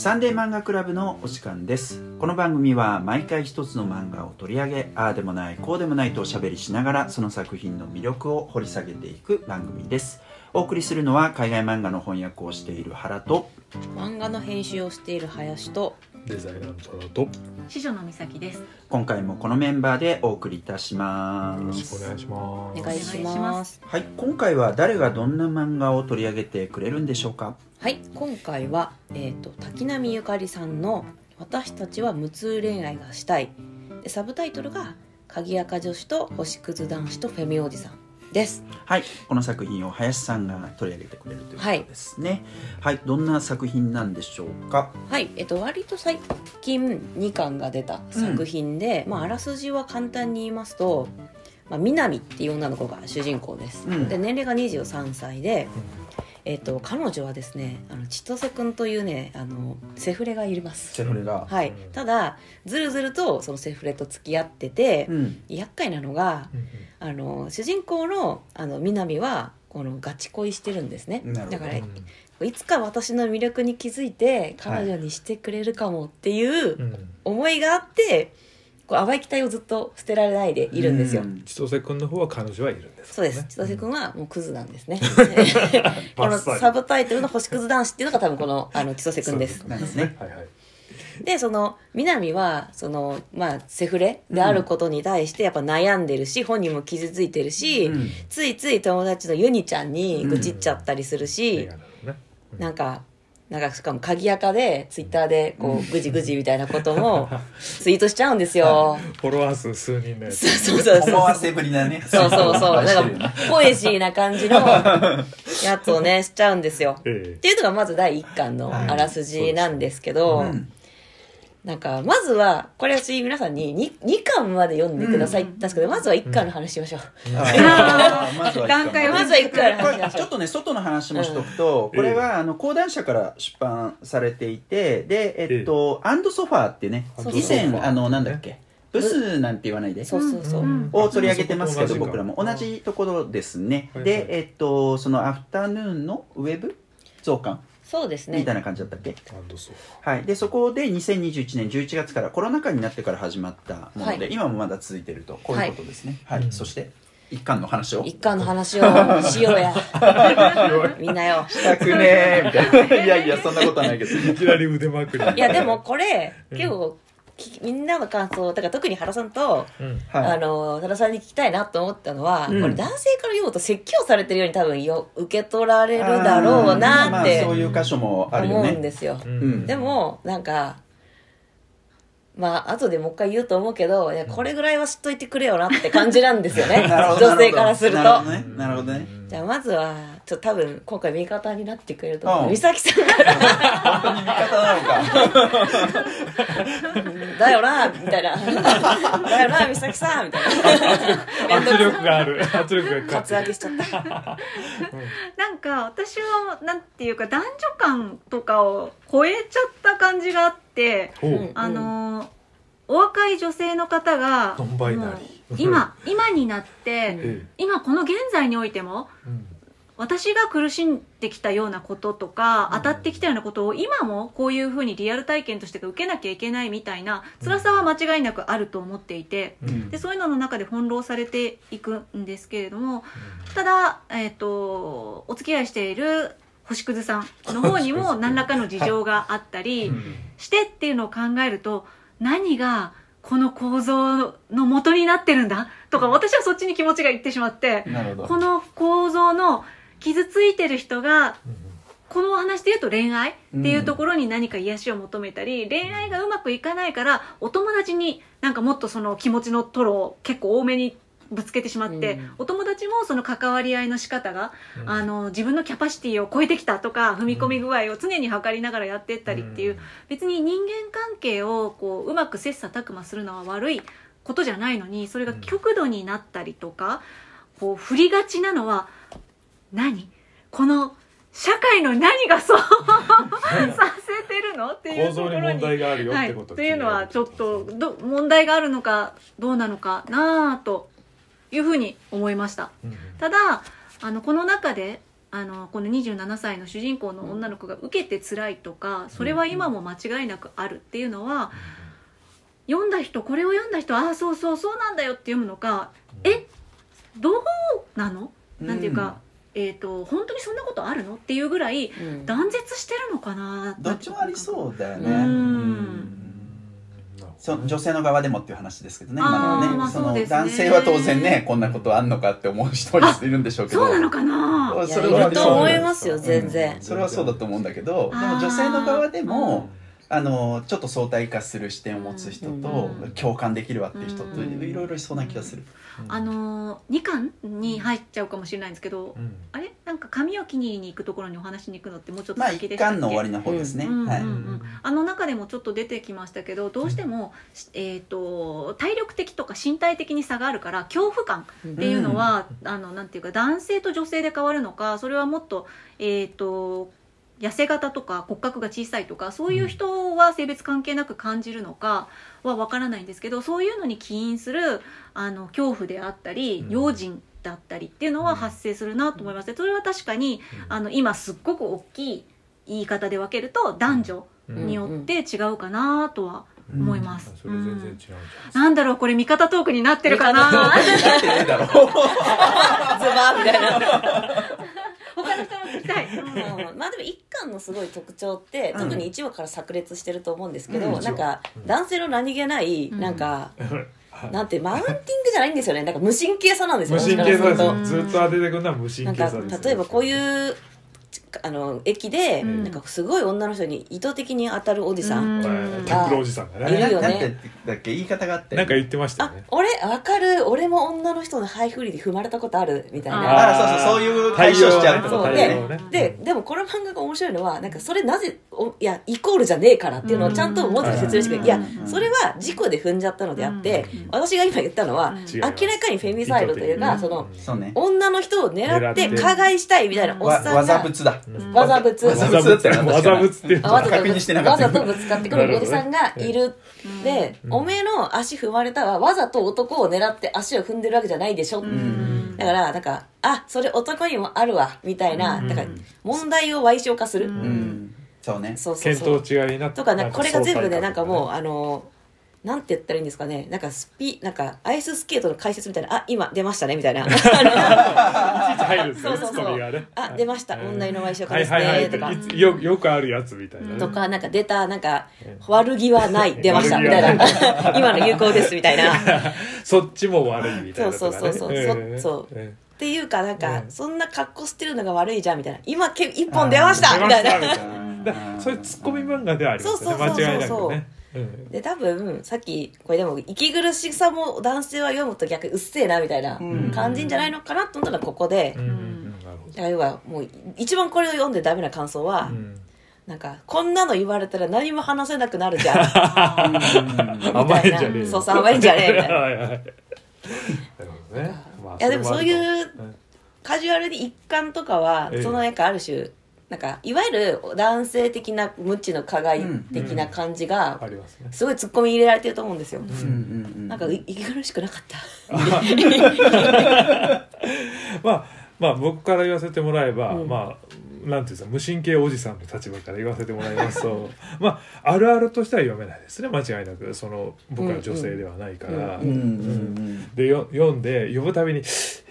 サンデー漫画クラブのお時間です。この番組は毎回一つの漫画を取り上げああでもないこうでもないとおしゃべりしながらその作品の魅力を掘り下げていく番組です。お送りするのは海外漫画の翻訳をしている原と漫画の編集をしている林とデザイナーのトラとよ司女の美咲です。今回もこのメンバーでお送りいたしまろしすくお願いします。お願いします。はい今回は誰がどんな漫画を取り上げてくれるんでしょうか？はい今回は、えー、と滝波ゆかりさんの「私たちは無痛恋愛がしたい」でサブタイトルが「鍵垢女子と星屑男子とフェミおじさん」です。はいこの作品を林さんが取り上げてくれるということですね。はい、どんな作品なんでしょうか？はいえっ、と割と最近2巻が出た作品で、まあ、あらすじは簡単に言いますと、まあ、南っていう女の子が主人公です、うん。で年齢が23歳で、えっと彼女はですねあの千歳くんというねあのセフレがいます。セフレが、はい、ただずるずるとそのセフレと付き合ってて、うん。厄介なのがあの主人公のあの南はこのガチ恋してるんですね。だからいつか私の魅力に気づいて彼女にしてくれるかもっていう思いがあってこう淡い期待をずっと捨てられないでいるんですよ、うん。千歳君の方は彼女はいるんですそうです。千歳君はもうクズなんですね。このサブタイトルの「星屑男子」っていうのが多分このあの千歳君です。ですね。はいはい。でその南はその、まあ、セフレであることに対してやっぱ悩んでるし、本人も傷ついてるし、うん。ついつい友達のユニちゃんに愚痴っちゃったりするし映、画なのね。なんかなんかしかも鍵垢でツイッターでこうぐじぐじみたいなことも ツイートしちゃうんですよ。フォロワー数数人のやつそうそうそう。思わせぶりなね。そうそうそう。なんか、ポエシーな感じの やつをね、しちゃうんですよ。え。っていうのがまず第一巻のあらすじなんですけど、うんなんか、まずは、これ私皆さんに 2, 2巻まで読んでください。って言ったん。ですけど、まずは1巻の話しましょう。段階をまずは1巻のこ話しましょう。れちょっとね外の話もしとくと、これはあの講談社から出版されていてでえっと、アンドソファーってね以前あのなんだっけ？ブスなんて言わないで？そうそうそう。うん。を取り上げてますけど僕らも。同じところですね、でえっとそのアフタヌーンのウェブ？増刊そうですね。みたい。な感じだったっけ、はい、でそこで2021年11月からコロナ禍になってから始まったもので、はい。今もまだ続いてると。こういうことですね。はい、うん。そして一巻の話を。一巻の話をしようや。みんなよ。したくねー。みたいな。いやいやそんなことはないけど。いきなり腕まくり。いや、でもこれ、結構、きみんなの感想、だから特に原さんと、うん。はい。あの、多田さんに聞きたいなと思ったのは、うん。これ男性から読むと説教されてるように多分よ受け取られるだろうなまあってそういう箇所もあるよ思ねうんですよ。ん。でも、なんか、まあ、後でもう一回言うと思うけど、いやこれぐらいは知っといてくれよなって感じなんですよね。女性からすると。なるほどね。なるほどね。じゃあ、まずは、ちょっと多分、今回味方になってくれるとう。ん。思う。美咲さん。から、本当に味方なのか だよな、みたいな。だよな、美咲さん、みたいな。圧力がある。圧力がカツアゲしちゃった。なんか私はなんていうか男女間とかを超えちゃった感じがあって、あのーお若い女性の方が今今になって、え今この現在においてもえうん私が苦しんできたようなこととか、当たってきたようなことを今もこういうふうにリアル体験として受けなきゃいけないみたいな辛さは間違いなくあると思っていて、うん。でそういうのの中で翻弄されていくんですけれどもただ、えー、とお付き合いしている星屑さんの方にも何らかの事情があったりうん。してっていうのを考えると何がこの構造の元になってるんだとか私はそっちに気持ちがいってしまってこの構造の傷ついてる人がこのお話で言うと恋愛っていうところに何か癒しを求めたり、恋愛がうまくいかないからお友達になんかもっとその気持ちのトロを結構多めにぶつけてしまって、うん。お友達もその関わり合いの仕方が、うん。あの自分のキャパシティを超えてきたとか踏み込み具合を常に測りながらやっていったりっていう、うん。別に人間関係をこううまく切磋琢磨するのは悪いことじゃないのにそれが極度になったりとか、こう振りがちなのは何？この社会の何がそう？させてるの？っていうところに。問題があるよっはい、てこととい。うのはちょっとど問題があるのかどうなのかなあというふうに思いました。うんただあのこの中であのこの27歳の主人公の女の子が受けて辛いとかそれは今も間違いなくあるっていうのは読んだ人これを読んだ人ああそうそうそうなんだよって読むのかえ？どうなの？なんていうか、えっ、と本当にそんなことあるの？っていうぐらいうん。断絶してるのかな？どっちもありそうだよね。うん。うん。そ女性の側でもっていう話ですけどね今のはね,、まあそのそうですね。男性は当然ねこんなことあんのかって思う人いるんでしょうけど。そうなのかな？いそれはありそう思いますよ全然。それはそうだと思うんだけどでも女性の側でもあのちょっと相対化する視点を持つ人と、うん共感できるわっていう人とうんいろいろいそうな気がする、あの2巻に入っちゃうかもしれないんですけど、うん。あれ？なんか髪を切りに行くところにお話しに行くのってもうちょっとまあ一先でしたっけ？巻の終わりの方ですね、はい、うんうん。うんあの中でもちょっと出てきましたけどどうしても、えー、と体力的とか身体的に差があるから恐怖感っていうのは、あのなんていうか男性と女性で変わるのかそれはもっと,、えー、と痩せ型とか骨格が小さいとかそういう人は性別関係なく感じるのかは分からないんですけどそういうのに起因するあの恐怖であったりうん。用心だったりっていうのは発生するなと思います、それは確かにあの今すっごく大きい言い方で分けると男女うんによって違うかなとは思います、それ全然違うん。じゃなん。だろうこれ味方トークになってるかなズバーみたいな他の人も聞きたい、うん。うんまあでも一巻のすごい特徴って、うん。特に1話から炸裂してると思うんですけど、うん。なんかうん。男性の何気ない、うん。なんかはいなんてマウンティングじゃないんですよね。なんか無神経さなんですよ。無神経さずっと当ててくるのは無神経さです例えばこういうあの駅で、うん。なんかすごい女の人に意図的に当たるおじさん、タックルおじさんがいるね。よねだっけ？言い方があって。なんか言ってましたよあね俺わかる。俺も女の人のハイフリで踏まれたことある。みたいあな。ああそうそうそういう対処しちゃうってね。ででもこの漫画が面白いのはなんかそれなぜおいやイコールじゃねえからっていうのをちゃんと文字で説明してくれる。いやうんそれは事故で踏んじゃったのであってうん。私が今言ったのは明らかにフェミサイドというかそのそうね。女の人を狙って加害したいみたいなおっわわざさんがぶつだ。うんわざぶつわざぶつだったよねわざぶつってわざと確認してなかったわざとぶつかってくるおじさんがいる。うん。で、うん。おめえの足踏まれたはわ。ざと男を狙って足を踏んでるわけじゃないでしょ、ん。だからなんかあそれ男にもあるわみたいな、うん。だから問題を賠償化する、そうね。そうそう見そう。当違いになってとかねこれが全部ねなんかもううあのなんて言ったらいいんですかね。なんかスピなんかアイススケートの解説みたいなあ今出ましたねみたいな。そうそうそう。あ出ました。問題の賠償化はいですねとかよよくあるやつみたいなね。とかなんか出たなんかうん。悪気はない出ましたみたいな。今の有効ですみたいな。そっちも悪いみたいなそうそうそうそう。そそう。えっていうかなんか、うん。そんな格好してるのが悪いじゃんみたいな。今け一本出ましたみたいな。そういうツッコミ漫画ではありますよね。間違いなくね。うんで多分さっきこれでも息苦しさも男性は読むと逆にうっせえなみたいなうん。感じんじゃないのかなと思ったのがここで、だから要はもう一番これを読んでダメな感想は、どうん。なんかこんなの言われたら何も話せなくなるじゃん。甘いんじゃねえよ。そうそう甘いんじゃねえみたいな。はいはいなるほどね。まあいやでもそういうカジュアルに一貫とかは、ええ。そのなんかある種なんかいわゆる男性的な無知の加害的な感じあがるありますごいツッコミ入れられてると思うんですよ、なんかい息苦しくなかった。まあまあ僕から言わせてもらえば、うん。まあなんていうんですか無神経おじさんの立場から言わせてもらいますと まああるあるとしては読めないですね。間違いなくその僕は女性ではないから、でよ読んで読むたびにい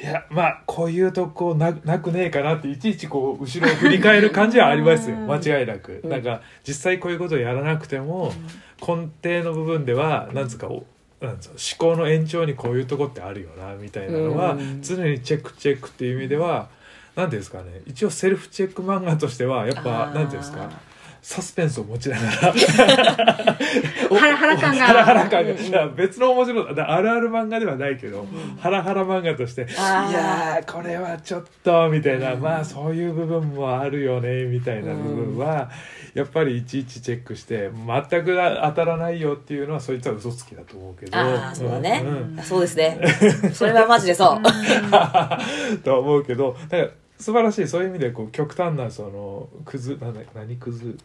やまあこういうとこななくねえかなっていちいちこう後ろを振り返る感じはありますよ。うん。間違いなく、うん。なんか実際こういうことをやらなくても、根底の部分ではなんつうかおなんつうの思考の延長にこういうとこってあるよなみたいなのは、うん。常にチェックチェックっていう意味ではなんていうんですかね。一応セルフチェック漫画としてはやっぱあー。なんていうんですか。サスペンスを持ちながら。ハラハラ感が。ハラハラ感が。別の面白いだあるある漫画ではないけど、ハラハラ漫画としていやーこれはちょっとみたいな、まあそういう部分もあるよねみたいな部分は、やっぱりいちいちチェックして全く当たらないよっていうのはそいつは嘘つきだと思うけど。ああそうだね、ん。あそうですね。それはマジでそう、とは思うけどだから素晴らしい。そういう意味でこう極端なそのクズなんだ何クズ？ん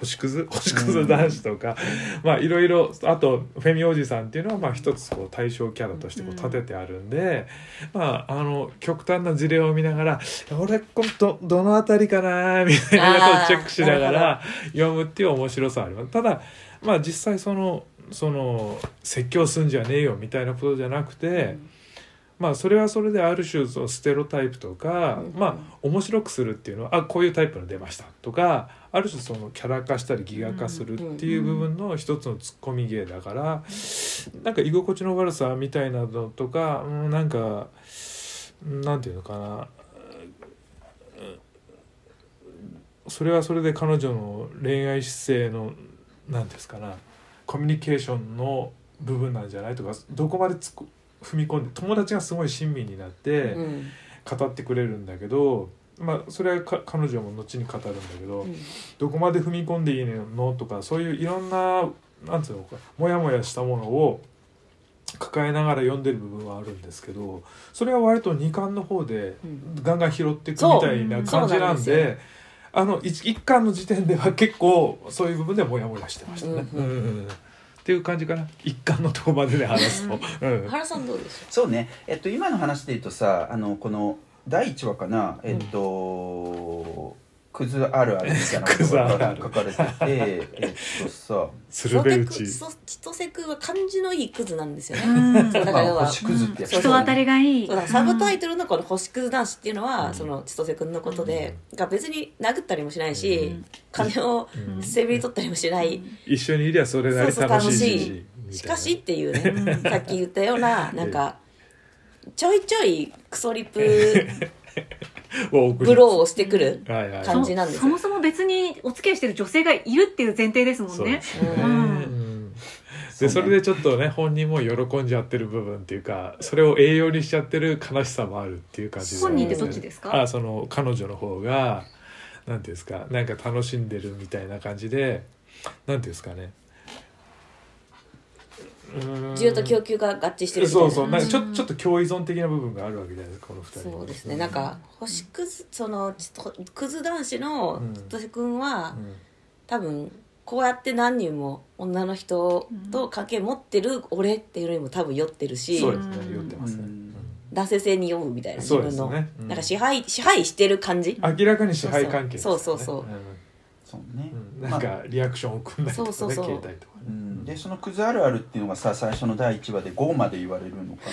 星屑？星屑男子とか、まあいろいろあとフェミおじさんっていうのはまあ一つこう対象キャラとしてこう立ててあるんで、まああの極端な事例を見ながら俺このどどの辺りかなみたいなことをチェックしながら読むっていう面白さはあります。ただまあ実際そのその説教すんじゃねえよみたいなことじゃなくて、まあそれはそれである種そのステロタイプとか、うん。まあ面白くするっていうのはあこういうタイプの出ましたとかある種そのキャラ化したりギガ化するっていう部分の一つのツッコミ芸だから、なんか居心地の悪さみたいなのとか、うん、なんかなんていうのかな。うんそれはそれで彼女の恋愛姿勢の何ですかなコミュニケーションの部分なんじゃないとかどこまでつく踏み込んで友達がすごい親身になってうん語ってくれるんだけど、まあそれはか彼女も後に語るんだけど、うん。どこまで踏み込んでいいの？とかそういういろんななんつうのかモヤモヤしたものを抱えながら読んでる部分はあるんですけどそれは割と2巻の方でうん。ガンガン拾っていくみたいな感じなんそう。んでで。あの 1, 巻の時点では結構そういう部分でモヤモヤしてましたね。うん。うんうんうんっていう感じかな。一巻のとこまでで話すと。うん。原さんどうでしそうね、えっと、今の話で言うとさあのこの第1話かな。えっと、クズあるあるみたいな ことクズあるある。が書かれててえっとさ鶴瓶打ち。そう千歳君は感じのいいクズなんですよね。だから要はまあ星屑ってやつ。そう人当たりがいい。サブタイトルのこの星屑男子っていうのは、うん。その千歳君のことで、が別に殴ったりもしないし、うん。金をうん。せびり取ったりもしない、一緒にいりゃそれなり楽しいし。しかしっていうね、さっき言ったようななんか ちょいちょいクソリプブローをしてくる。感じなんですよ。そもそも別にお付き合いしてる女性がいるっていう前提ですもんね。でそれでちょっとね本人も喜んじゃってる部分っていうかそれを栄養にしちゃってる悲しさもあるっていう感じ本人ってどっちですか？あその彼女の方がなんていうんですかなんか楽しんでるみたいな感じでなんていうんですかね需要と供給が合致してるみたいな。そうそう。なんかちょうん。ちょっと共依存的な部分があるわけじゃないですかこの二人そうですね。なんか星屑そのちょっとクズ男子のうん千歳君は、うん。多分こうやって何人も女の人と関係持ってる俺っていうのにも多分酔ってるし、そうですね。酔ってますね、うん。男性性に酔うみたいな自分の、ねうん。なんか支配支配してる感じ、明らかに支配関係ですよね。そうそうそう。そうね、うん。うんなんかリアクションを送んだりとかねそうそうそう。携帯とかね。うん、でそのクズあるあるっていうのがさ最初の第1話で5まで言われるのか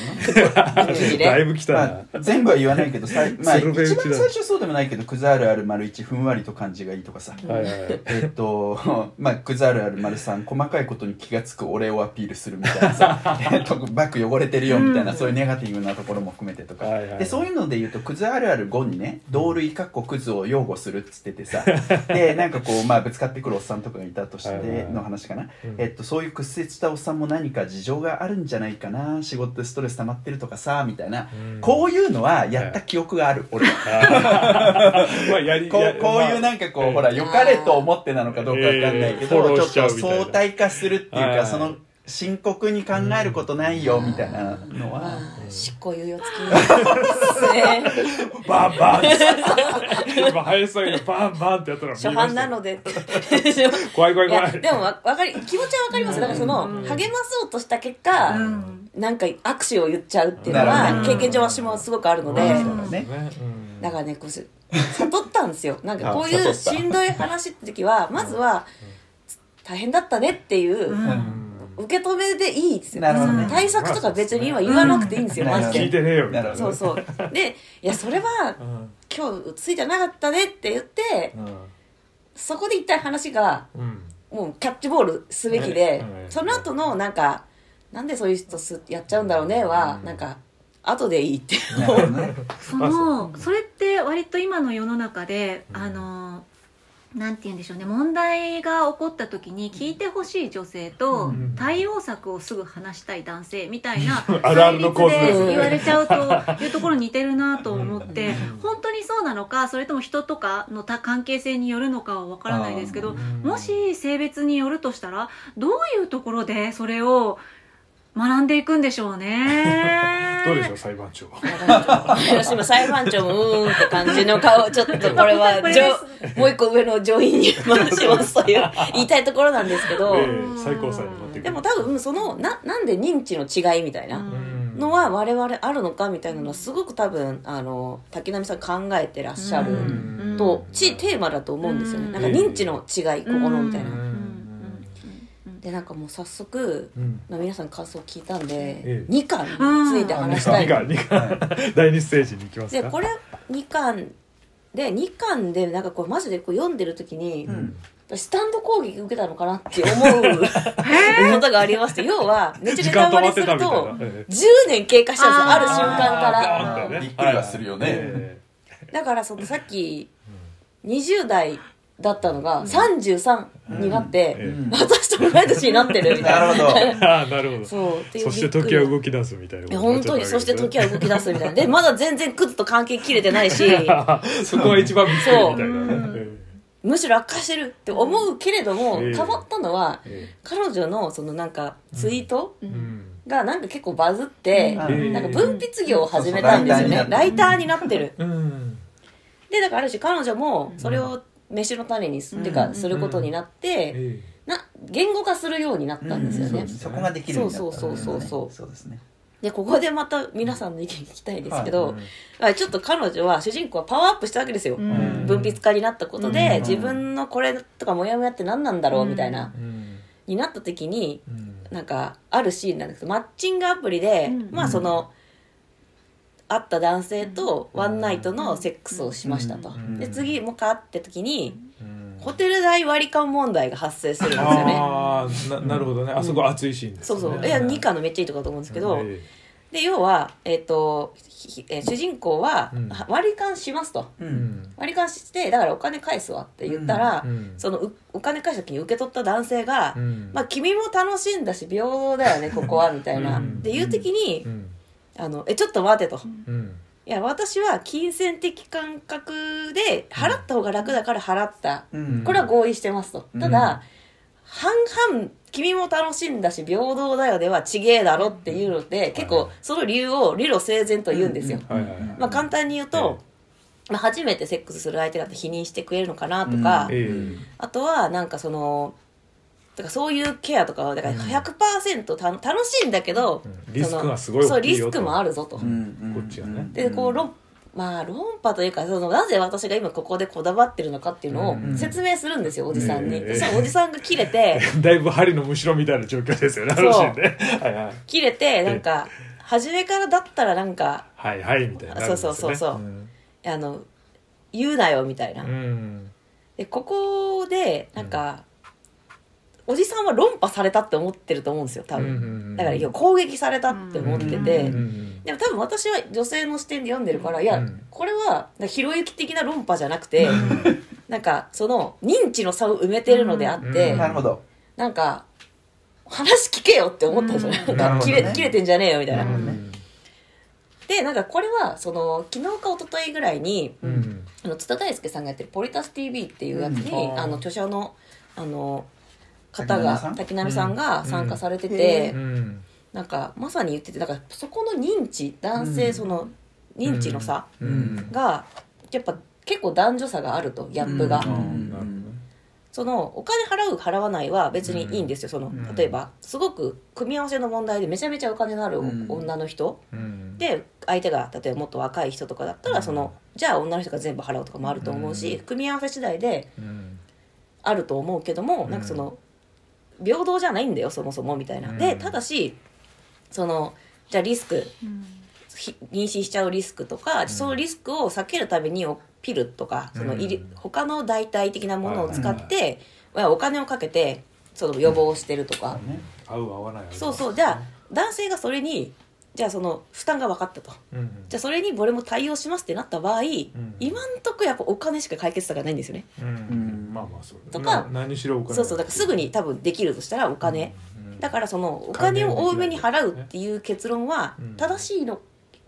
な？ね。だいぶ来たな、まあ、全部は言わないけどさい、まあ、一番最初そうでもないけどクズあるある丸1ふんわりと感じがいいとかさ。はいはいはい。えっと、まあ、クズあるある丸3細かいことに気が付く俺をアピールするみたいなさ えっとバッグ汚れてるよみたいな、うんそういうネガティブなところも含めてとか、はいはいでそういうので言うとクズあるある5にね同類かっこクズを擁護するっつっててさ。でなんかこう、まあ、ぶつかってくるおっさんとかがいたとしはいはいはい。ての話かな、うん。えっと、そういう屈折したおっさんも何か事情があるんじゃないかな仕事でストレス溜まってるとかさみたいな、うん。こういうのはやった記憶がある、俺は。まあやりこやうこういうなんかこう、まあほら、良かれと思ってなのかどうかわかんないけど、えーフォローしちちょっと相対化するっていうか、はいはい。その、深刻に考えることないよ、みたいなのは、まあ執行猶予付きですね。バンバン。今林さんがバンバンってやったら初版なので怖い怖いい怖い。やでもわわかり気持ちはわかります。だからその、うん。励まそうとした結果、うん。なんか握手を言っちゃうっていうのなは経験上私もすごくあるので、うん。ねね。うん。だからねこうし悟ったんですよ。なんか こういうしんどい話って時はまずは大変だったねっていう、うんうん受け止めでいいですよ。なるほどね。対策とか別に今言わなくていいんですよ、うん。マジで。聞いてねえよみたいななるほどそうそう。でいやそれはうん。今日ついてなかったねって言ってうん。そこで一旦話がうん。もうキャッチボールすべきで、ね。その後のなんかなんでそういう人すやっちゃうんだろうねは、うん。なんか後でいいって。なるほどね。そあのそれって割と今の世の中で、うん。あのなんて言うんでしょうね。問題が起こった時に聞いてほしい女性とうん。対応策をすぐ話したい男性みたいな対立言われちゃうというところに似てるなと思って。うん。本当にそうなのかそれとも人とかのた関係性によるのかは分からないですけどうん。もし性別によるとしたらどういうところでそれを学んでいくんでしょうね。どうでしょう裁判長。私今裁判長もうーんって感じの顔ちょっとこれは もう一個上の上院に回しますという 言いたいところなんですけど、ええ最高裁に持っていくでも多分そのななんで認知の違いみたいなうん。のは我々あるのかみたいなのはすごく多分あの滝波さん考えてらっしゃるうん。とちテーマだと思うんですよね。うん。なんか認知の違いここのみたいな。うんでなんかもう早速うん。まあ皆さん感想聞いたんでええ。2巻について話したい。二巻二巻。第二ステージに行きますか。でこれ2巻で2巻でなんかこうマジでこう読んでる時に、うん。私スタンド攻撃受けたのかなって思う ことがありまして要はめっちゃ時ネタバ間止まってレするとたみたいな。ええ10年経過したんですよ。ある瞬間から。あー。ガー。ンってねびっくりはするよね。えだからそのさっき20代だったのが33になって、えうん。私と同い年になってるみたいな。なるほど。え ああなるほど。そうそして時は動き出すみたいな本当にそして時は動き出すみたいな。でまだ全然クズと関係切れてないし。そこは一番びっくりみたいなそう。ねむしろ悪化してるって思うけれども、ええ変わったのはえ彼女のそのなんかツイートえうん。がなんか結構バズって、うん。なんか分泌業を始めたんですよね、ライターになってる。うん。でだからある種彼女もそれを飯の種にす,、っていうかすることになって、えな言語化するようになったんですよね、うんそこができるようになったそうそうそうそう。そうですね。でここでまた皆さんの意見聞きたいですけど、はいあちょっと彼女は主人公はパワーアップしたわけですよ、ん分泌家になったことで、うん自分のこれとかモヤモヤって何なんだろうみたいな、えうんになった時にうんなんかあるシーンなんですけどマッチングアプリで、うん。まあその会った男性とワンナイトのセックスをしましたと、うん。で次もう一回会った時にうん。ホテル代割り勘問題が発生するんですよね。ああななるほどね。あそこ熱いシーンですそうそう。いや2巻のめっちゃいいとこだと思うんですけど、えで要は、えっとひえー主人公はうん。割り勘しますと。うん。ん割り勘してだからお金返すわって言ったら、うん。そのうお金返した時に受け取った男性が、うん。まあ君も楽しんだし平等だよねここはみたいな、うん。でいう時に、うんあのえちょっと待てと、うん。いや私は金銭的感覚で払った方が楽だから払った、うん。これは合意してますと。うん。ただ、半々君も楽しんだし平等だよではちげえだろっていうので結構その理由を理路整然と言うんですよ、はいはいはい。まあ、簡単に言うと、まあ、初めてセックスする相手だって否認してくれるのかなとか、え。あとはなんかそのだからそういうケアとかはだから100%た楽しいんだけど、うん。リスクがすごいそう大きいよと。リスクもあるぞと、うんこっちはね。でこう論まあ論破というかそのなぜ私が今ここでこだわってるのかっていうのをうん説明するんですよ、おじさんに、うんでそのおじさんが切れて。だいぶ針のむしろみたいな状況ですよねあそう。のシーンね。はいはい。切れてなんか初めからだったらなんかはいはいみたいなねそうそうそう。そうん。あの言うなよみたいな、うん。でここでなんか、おじさんは論破されたって思ってると思うんですよ多分、だからいや攻撃されたって思ってて、でも多分私は女性の視点で読んでるからいや、うんこれはひろゆき的な論破じゃなくて、なんかその認知の差を埋めてるのであって、うんなるほど。なんか話聞けよって思ったんですよね、うん。なんか切れてんじゃねえよみたいな、うん。でなんかこれはその昨日か一昨日ぐらいにうん。あの津田大介さんがやってる「ポリタス TV」っていうやつに、うん。あの著者のあの方が滝波さん？が参加されてうんて、うん。なんかまさに言っててだからそこの認知男性、うん。その認知の差うん。がやっぱ結構男女差があるとギャップが、そのお金払う払わないは別にいいんですよ。そのん。例えばすごく組み合わせの問題でめちゃめちゃお金のあるうん。女の人、うん。で相手が例えばもっと若い人とかだったら、うん。そのじゃあ女の人が全部払うとかもあると思うし、うん。組み合わせ次第でうん。あると思うけども、うんなんかその平等じゃないんだよそもそもみたいな、うん。でただしそのじゃあリスクひ妊娠しちゃうリスクとか、そのリスクを避けるためにおピルとかそのいり、うん他の代替的なものを使って、まあお金をかけてその予防してるとか、ね。合う合わない。そうそう。じゃあ男性がそれにじゃあその負担が分かったと。うんじゃあそれに俺も対応しますってなった場合、ん今んとこやっぱお金しか解決策がないんですよね、うんうん。まあまあそうとかな何しろお金。そうそうだからすぐに多分できるとしたらお金、うんだからそのお金を多めに払うっていう結論はうん。正しいの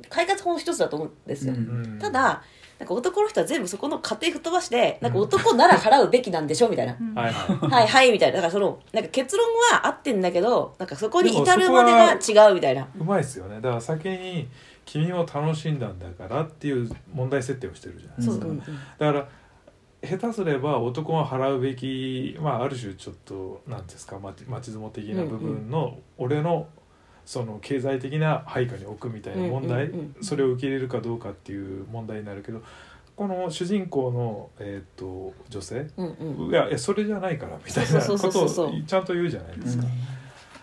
解決法の一つだと思うんですよ、うん。ただなんか男の人は全部そこの過程吹っ飛ばしてなんか男なら払うべきなんでしょみたいな。うん。はいはい。はいはいみたいな。だからそのなんか結論は合ってんだけどなんかそこに至るまでが違うみたいな。うまいですよね。だから先に「君も楽しんだんだから」っていう問題設定をしてるじゃないですか、だから下手すれば男が払うべき、まあ、ある種ちょっと何ですか町町相撲的な部分の、俺のその経済的な配下に置くみたいな問題、うんうんうん。それを受け入れるかどうかっていう問題になるけどこの主人公の、えー、と女性？うんうん。いやいやそれじゃないからみたいなことをちゃんと言うじゃないですか、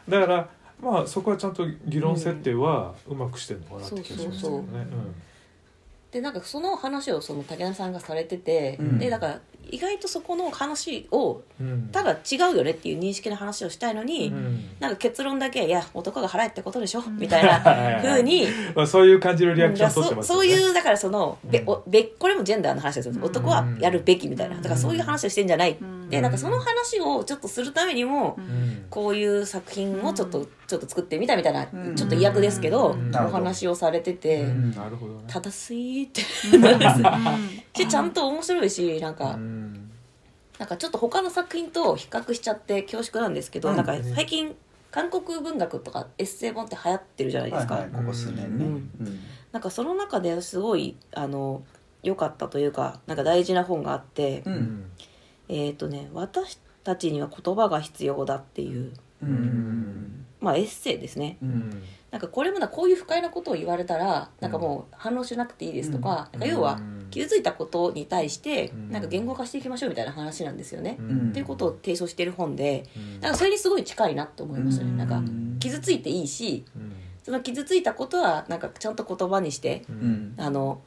だからまあそこはちゃんと議論設定はうまくしてるのかなって気がしますけどね。でなんかその話をその武田さんがされてて、うん。でだから意外とそこの話をただ違うよねっていう認識の話をしたいのに、うん。なんか結論だけ「いや男が払えってことでしょ」みたいなは い風にまあ、そういう感じのリアクションだ取ってますよね。そそういうだからその、べうん。おべこれもジェンダーの話ですよ、うん男はやるべきみたいな。だからそういう話をしてんじゃない、うんでなんかその話をちょっとするためにも、うん。こういう作品をちょっと、ちょっと作ってみたみたいな、うん。ちょっと嫌悪ですけど、うん。お話をされてて、うんなるほど。ね。正しいって。ちゃんと面白いしなんか、うん。なんかちょっと他の作品と比較しちゃって恐縮なんですけど、うん。なんか最近韓国文学とかエッセイ本って流行ってるじゃないですか、はいはいここ数年ね、ううん。んなんかその中ですごいあの良かったというかなんか大事な本があって、ううんんえっ、とね「私たちには言葉が必要だ」っていう、うん。まあ、エッセイですね。ううん。んなんかこれまでこういう不快なことを言われたらなんかもう反応しなくていいですとか,、なんか要は傷ついたことに対してうん。なんか言語化していきましょうみたいな話なんですよね、うん。っていうことを提唱してる本でうん。なんかそれにすごい近いなと思いましたね、うん。なんか傷ついていいしうん。その傷ついたことはなんかちゃんと言葉にしてあの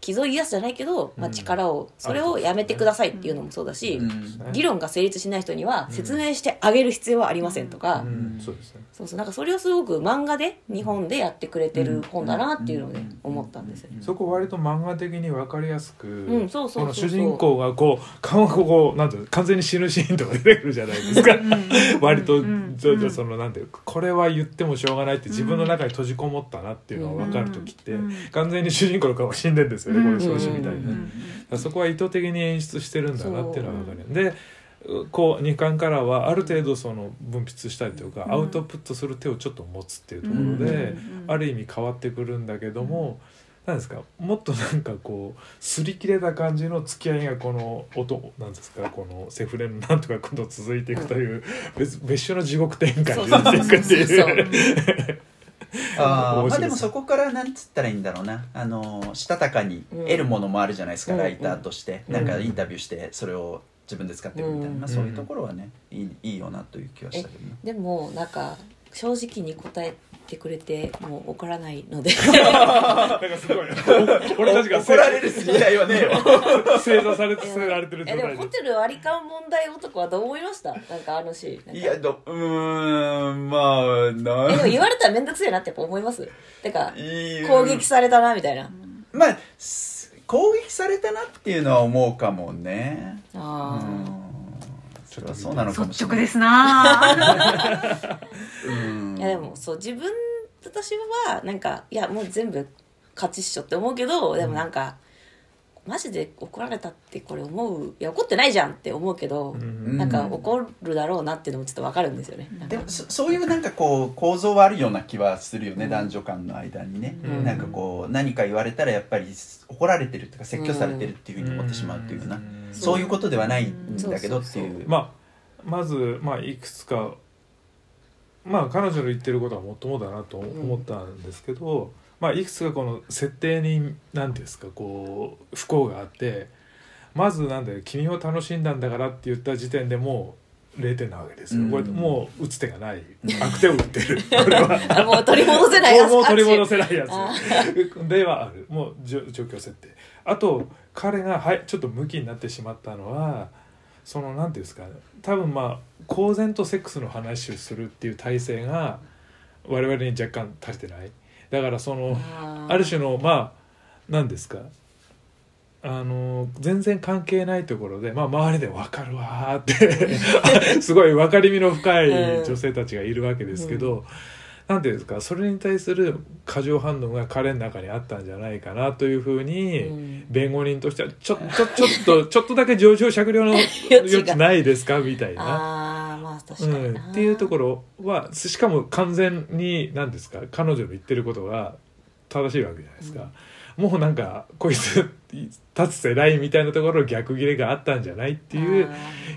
傷を癒すじゃないけど、まあ、うん力をそれをやめてくださいっていうのもそうだし、うん。議論が成立しない人には説明してあげる必要はありませんとか、うん。そうですね。そうそう。なんかそれをすごく漫画で日本でやってくれてる本だなっていうのをね、思ったんですよ。ね。そこ割と漫画的に分かりやすく、んそうそうそうそう。この主人公がこう顔がこうなんていうの完全に死ぬシーンとか出てくるじゃないですか。割とうん。ちょっとそのなんていうかこれは言ってもしょうがないって自分の中に閉じこもったなっていうのが分かる時って、うん。完全に主人公の顔が死んでんですよね、これ表紙みたいそこは意図的に演出してるんだなっていうのは分かるでこう2巻からはある程度その分泌したりとか、うん。アウトプットする手をちょっと持つっていうところで、うんある意味変わってくるんだけども、なんですかもっとなんかこう擦り切れた感じの付き合いがこの音なんですかこのセフレのなんとか今度続いていくという別別種の地獄展開になっていくっていう。あーまあでもそこからなんつったらいいんだろうな。あのしたたかに得るものもあるじゃないですか、うん。ライターとして、うん。なんかインタビューしてそれを自分で使ってるみたいな、うん。まあ、そういうところはねいいいいよなという気はしたけどね。でもなんか正直に答えてくれてもう怒らないので。なんかすごい。俺たちが怒られる筋合いはねえよ正座されて据えられてる状えで。も態でホテル割り勘問題男はどう思いました？なんかあのシーン。いやどうーんまあえでもな言われたら面倒くせえなってやっぱ思います？てか攻撃されたなみたいな。まあす攻撃されたなっていうのは思うかもね。うあん。それはそうなのかもしれない。率直ですな。うん。あいやでもそう自分私はなんかいやもう全部勝ちっしょって思うけどでもなんか、マジで怒られたってこれ思ういや怒ってないじゃんって思うけど、うん。なんか怒るだろうなっていうのもちょっとわかるんですよね、でもそそういうなんかこう構造はあるような気はするよね、男女間の間にね、うん。なんかこう何か言われたらやっぱり怒られてるとか説教されてるっていうふうに思ってしまうっていうかな、ん。そういうことではないんだけどっていう、まあまず、まあ、いくつかまあ彼女の言ってることはもっともだなと思ったんですけど、まあいくつかこの設定に何ですかこう不幸があってまずなんで「君を楽しんだんだから」って言った時点でもう0点なわけですよ、うん。これもう打つ手がない。悪手を打ってる。これは。あ もう取り戻せないやつ。もう取り戻せないやあつではある。もう状状況設定。あと彼がはいちょっとムキになってしまったのはそのなんていうんですか多分まあ公然とセックスの話をするっていう体制が我々に若干足りてないだからそのある種のまあ何ですかあの全然関係ないところで、まあ、周りで「分かるわ」って すごい分かりみの深い女性たちがいるわけですけど、なんていうんですかそれに対する過剰反応が彼の中にあったんじゃないかなというふうに、うん。弁護人としてはちょちょちょっとちょっとだけ上昇酌量の 余地ないですか？みたいな。まあ確うん、かにな、っていうところはしかも完全に何ですか彼女の言ってることが正しいわけじゃないですか、もうなんかこいつ立つせないみたいなところ逆切れがあったんじゃないっていうあ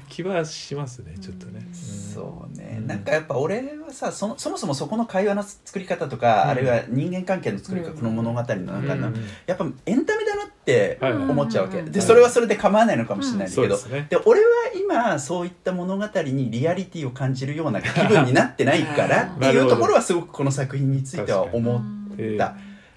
気はしますねちょっとね。うん。そうね、うん。なんかやっぱ俺はさそのそもそもそこの会話の作り方とか、うん。あるいは人間関係の作り方、うん。この物語の中の、うん。やっぱエンタメだなってはい思っちゃうわけ、うんでそれはそれで構わないのかもしれないん。だけど、ですね。で俺は今そういった物語にリアリティを感じるような気分になってないからっていうところはすごくこの作品については思っえーた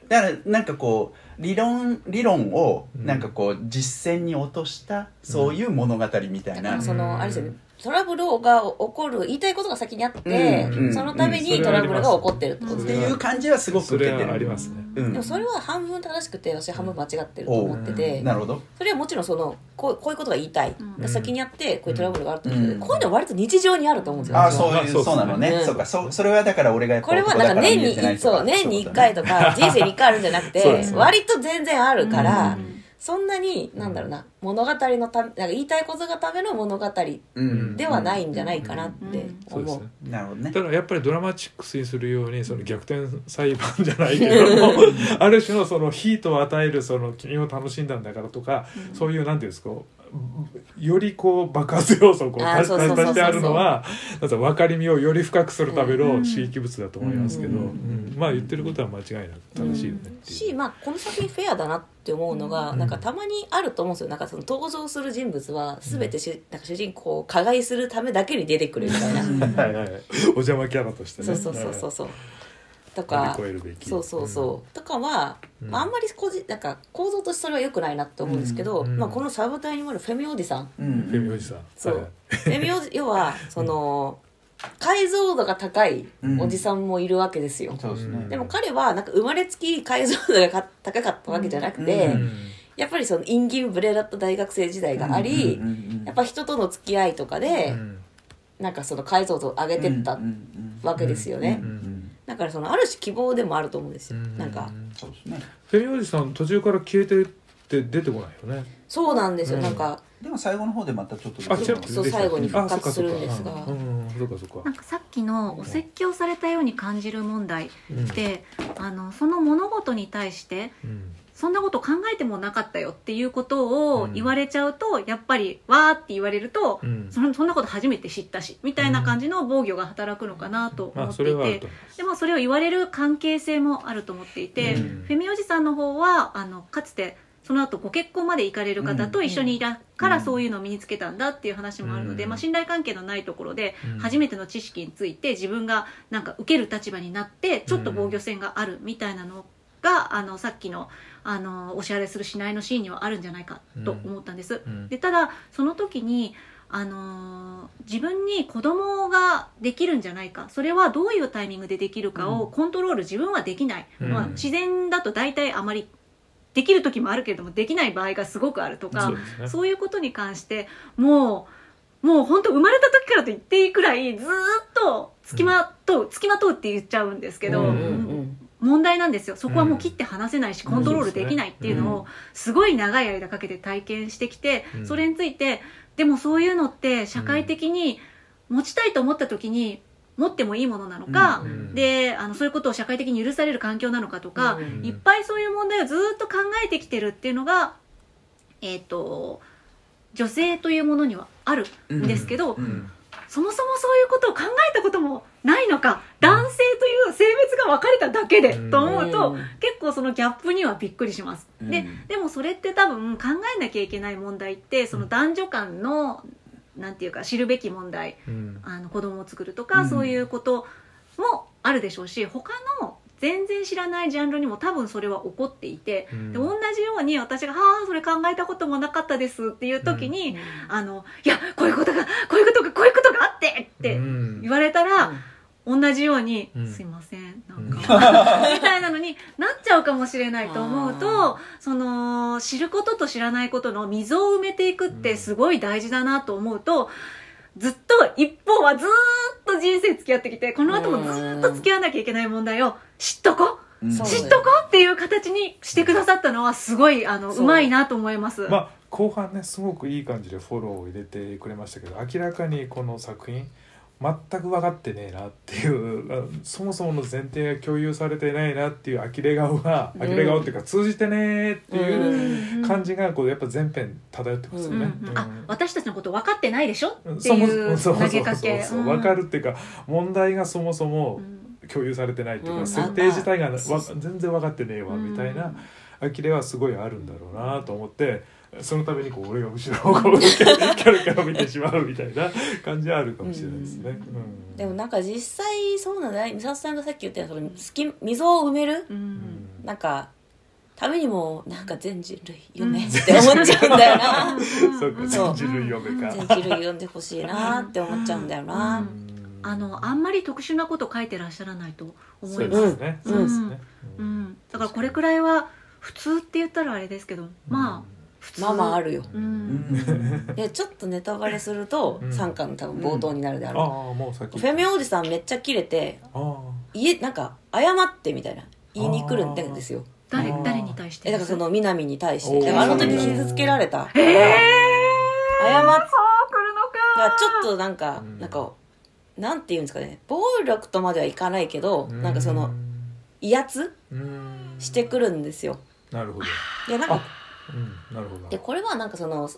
だからなんかこう理論理論をうん。なんかこう実践に落としたそういう物語みたいな、だからそのあれですよねトラブルが起こる言いたいことが先にあって、うんうんそのためうんにトラブルが起こってるってことってで、いう感じはすごく受けてる。はありますね。うん。でもそれは半分正しくて私は半分間違ってると思ってて、なるほど。それはもちろんそのこうこういうことが言いたい、うん。で先にやってこういうトラブルがあるってことで、うん。こういうのは割と日常にあると思うんですよ、ああそうそうなのね、うん。そうか。そそれはだから俺がやっぱこれはなんか年にそう年に1回とか 人生に1回あるんじゃなくて割と全然あるから、うんそんなになんだろうな物語のたなんか言いたいことがための物語うん。ではないんじゃないかなって思う。そうですね。なるほどね。だからやっぱりドラマチックスにするようにその逆転裁判じゃないけども ある種のそのヒートを与えるその君を楽しんだんだからとか、そういうなんていうんですかよりこう爆発要素をこうあー足してあるのは分かりみをより深くするためうんの刺激物だと思いますけど、うんうんまあ言ってることは間違いなく正しいよねう。し、まあ、この作品フェアだなって思うのが、うん。なんかたまにあると思うんですよ。なんかその登場する人物は全てし、なんか主人公を加害するためだけに出てくるみたいな、はいはいはい、お邪魔キャラとしてね。そうそうそうそうそうと乗かり越えるべき。そうそうそう、とかは、うん。まあ、あんまりこじなんか構造としてそれは良くないなって思うんですけど、うん。まあ、このサブタイにもあるフェミおじさん。ううん。フェミんおじさん。そう。フェミおじ 要はその解像度が高いおじさんもいるわけですよ、ですね。でも彼はなんか生まれつき解像度がか高かったわけじゃなくて、うん。やっぱりその陰銀無礼だった大学生時代があり、うん。うん。うん。やっぱ人との付き合いとかで、うん。なんかその解像度を上げてったわけですよね、うん。うんだからそのある種希望でもあると思うんですよ、なんか。そうですね。フェミおじさん途中から消えてるって出てこないよね。そうなんですよ、うん。なんか。でも最後の方でまたちょっとあ、ちらっとそう出てきた最後に復活するんですが。あそっかそっかうん、そうかそうか。なん。かさっきのお説教されたように感じる問題うん。で、あのその物事に対してうんそんなこと考えてもなかったよっていうことを言われちゃうと、やっぱりわーって言われると、うん。そのそんなこと初めて知ったしみたいな感じの防御が働くのかなとまあ思っていて。それはあると、思います。でもそれを言われる関係性もあると思っていて、うん。フェミおじさんの方はあのかつてその後ご結婚まで行かれる方と一緒にいたからそういうのを身につけたんだっていう話もあるので、うん。まあ、信頼関係のないところでうん。初めての知識について自分がなんか受ける立場になってちょっと防御線があるみたいなのがあのさっきのあのお支払いするしないのシーンにはあるんじゃないかと思ったんです。うん。でただその時にあのー自分に子供ができるんじゃないか。それはどういうタイミングでできるかをコントロール自分はできない、うん。まあ、自然だと大体あまりできる時もあるけれどもできない場合がすごくあるとかね。そういうことに関してもうもう本当生まれた時からと言っていいくらいずーっとつきまとう、つきまとうって言っちゃうんですけど、うんうんうん問題なんですよ。そこはもう切って離せないし、コントロールできないっていうのをすごい長い間かけて体験してきて、うん。それについてでもそういうのって社会的に持ちたいと思った時に持ってもいいものなのか、うん。であのそういうことを社会的に許される環境なのかとか、うん。いっぱいそういう問題をずっと考えてきてるっていうのがえっ、と女性というものにはあるんですけど、うんそもそもそういうことを考えたこともないのか男性という性別が分かれただけで、うん。と思うと、うん結構そのギャップにはびっくりします、うん。ででもそれって多分考えなきゃいけない問題ってその男女間のなんていうか知るべき問題うん。あの子供を作るとか、うん。そういうこともあるでしょうし他の全然知らないジャンルにも多分それは起こっていて、うん。で同じように私が「はあそれ考えたこともなかったです」っていう時に、あの「いやこういうことがこういうことがこういうことがあって」ってうん。言われたら、同じように「うんすいませんなんうん。か 」みたいなのになっちゃうかもしれないと思うとその知ることと知らないことの溝を埋めていくってすごい大事だなと思うとずっと一方はずーっと人人生付き合ってきてこの後もずっと付き合わなきゃいけない問題を知っとこ？うん。知っとこ？っていう形にしてくださったのはすごいあのうまいなと思います、まあ後半ねすごくいい感じでフォローを入れてくれましたけど明らかにこの作品全く分かってねえなっていうあそもそもの前提が共有されてないなっていう呆れ顔がうん。呆れ顔っていうか通じてねーっていううん。感じがこうやっぱ全編漂ってますよね。あ私たちのこと分かってないでしょ？ってそもいうそう投げかけ。分かるっていうか問題がそもそもうん。共有されてないっていうか、うん。設定自体が全然分かってねえわみたいな呆れはすごいあるんだろうなと思ってそのためにこう俺が後ろをこうキャラキャラ見てしまうみたいな感じはあるかもしれないですね。うん。でもなんか実際そうなんだね美里さんがさっき言ったようにその隙溝を埋める？うん。なんかためにもなんか全人類読めって思っちゃうんだよな。そう全人類読めか。全人類読んでほしいなって思っちゃうんだよな、うん。あのあんまり特殊なこと書いてらっしゃらないと思います、ですね。うんそうですね。ううん。ん、だからこれくらいは普通って言ったらあれですけどまあまあまああるよ。ううん。んでちょっとネタバレするとうん。3巻の多分冒頭になるであろう、うさっき。フェミおじさんめっちゃキレて家なんか謝ってみたいな言いに来るんですよ。誰誰に対して？えだからその南に対して。あの時傷つけられた。ええ謝っそう来るのだからかちょっとなんか、うん。なんかなんていうんですかね。暴力とまではいかないけど、なんかその威圧うん。してくるんですよ。なるほど。いやなんかうんなるほど。でこれはなんかその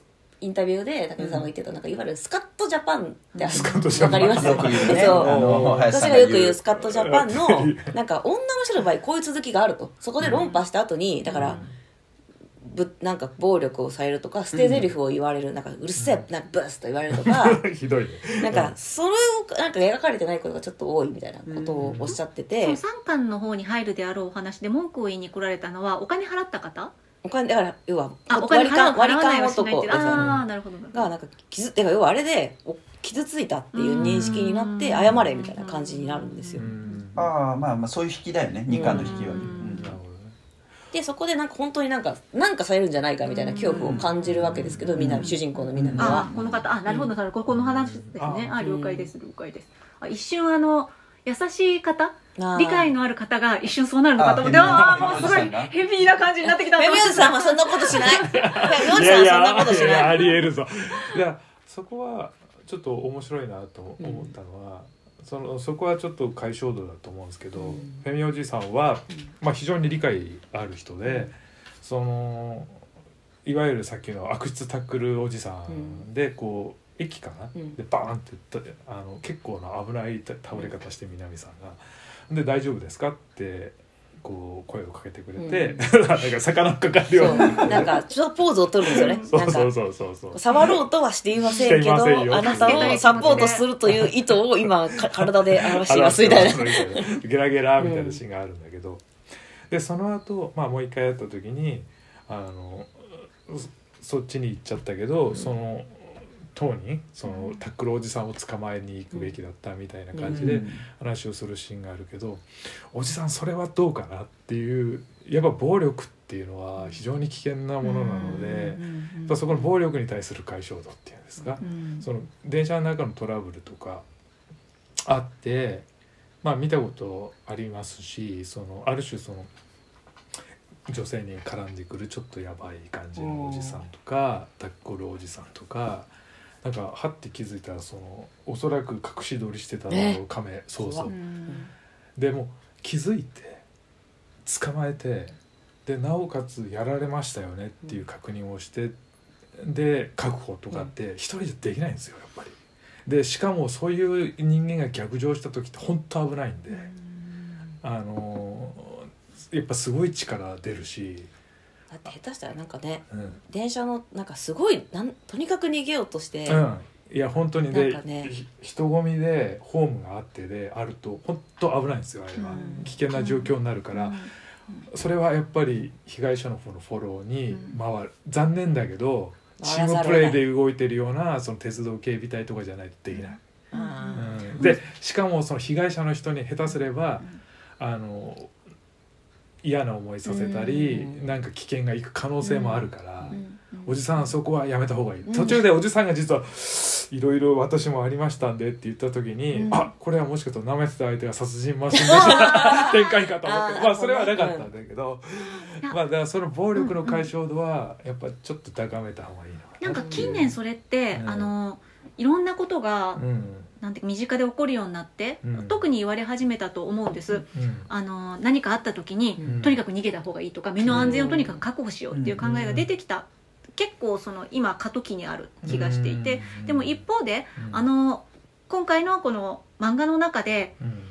インタビューで武井さんが言ってた、なんかいわゆるスカットジャパンってあるスカットジャパン。わかりますよく言うね。そう。あの林私がよく言うスカットトジャパンのなんか女の人の場合こういう続きがあると。そこで論破した後にだから、ぶなんか暴力をされるとか捨て台詞を言われるなんかうるせえなんかブスと言われるとか ひどいね。なんかそれをなんか描かれてないことがちょっと多いみたいなことをおっしゃってそての3巻の方に入るであろうお話で文句を言いに来られたのはお金払った方お金だから要はあお金割り勘割り勘男ですよねああなるほどなるほど。がなんか傷てか要はあれでお傷ついたっていう認識になって謝れみたいな感じになるんですよ。うん。ああまあまあそういう引きだよね。2巻の引きはね。でそこでなんか本当になんかなんかされるんじゃないかみたいな恐怖を感じるわけですけどみんな主人公のみんなあは。この方。あなるほどなるほど。ここの話ですね。ああ了解です了解です。あ一瞬あの優しい方理解のある方が一瞬そうなるのかと思ってあああーもうすごいヘビーな感じになってきたフェミおじさんはそんなことしないさんはそんなことしいやあないりえるぞ。いやそこはちょっと面白いなと思ったのは、そのそこはちょっと解消度だと思うんですけど、うん。フェミおじさんは、まあ、非常に理解ある人で、そのいわゆるさっきの悪質タックルおじさんでこう駅かな、うん。でバーンってたあの結構な危ない倒れ方して南さんが「で大丈夫ですか?」ってこう声をかけてくれて、なんか魚っかかるような。なんかちょっとポーズを取るんですよね。そうそうそうそう。そう触ろうとはしていませんけどあなたをサポートするという意図を今か体で表していますみたいな。ゲラゲラみたいなシーンがあるんだけど、でその後、まあもう一回やった時にあのそそっちに行っちゃったけど、その当人そのタックルおじさんを捕まえに行くべきだったみたいな感じでうん。話をするシーンがあるけど、おじさんそれはどうかなっていうやっぱ暴力っていうのは非常に危険なものなので、やっぱそこの暴力に対する解消度っていうんですか、うん。その電車の中のトラブルとかあってまあ見たことありますしそのある種その女性に絡んでくるちょっとやばい感じのおじさんとかタッコるおじさんとかなんかはって気づいたらそのおそらく隠し撮りしてたのえをカメそう。そうでも気づいて捕まえてでなおかつやられましたよねっていう確認をして、で確保とかって一人じゃできないんですよやっぱり。でしかもそういう人間が逆上した時って本当危ないんで、あのやっぱすごい力出るし、だって下手したらなんかねうん。電車のなんかすごいなんとにかく逃げようとして、うん、いや本当にで、ねひ人混みでホームがあってであると本当危ないんですよあれは、うん。危険な状況になるから、それはやっぱり被害者の方のフォローに回る、残念だけどチームプレーで動いてるようなその鉄道警備隊とかじゃないとできない、でしかもその被害者の人に下手すれば、あの嫌な思いさせたり、うん。なんか危険がいく可能性もあるから、おじさんそこはやめた方がいい、途中でおじさんが実はいろいろ私もありましたんでって言った時に、うん。あこれはもしかすると舐めてた相手が殺人マシンでした。展開かと思って。まあそれはなかったん。だけど、うんまあだからその暴力の解消度はやっぱちょっと高めた方がいいな。なんか近年それって、うん。あのいろんなことが、うんなんて身近で起こるようになって、うん。特に言われ始めたと思うんです、うん。あの何かあった時に、うん。とにかく逃げた方がいいとか身の安全をとにかく確保しようっていう考えが出てきた、結構その今過渡期にある気がしていて、うん。でも一方で、うん。あの今回のこの漫画の中でうん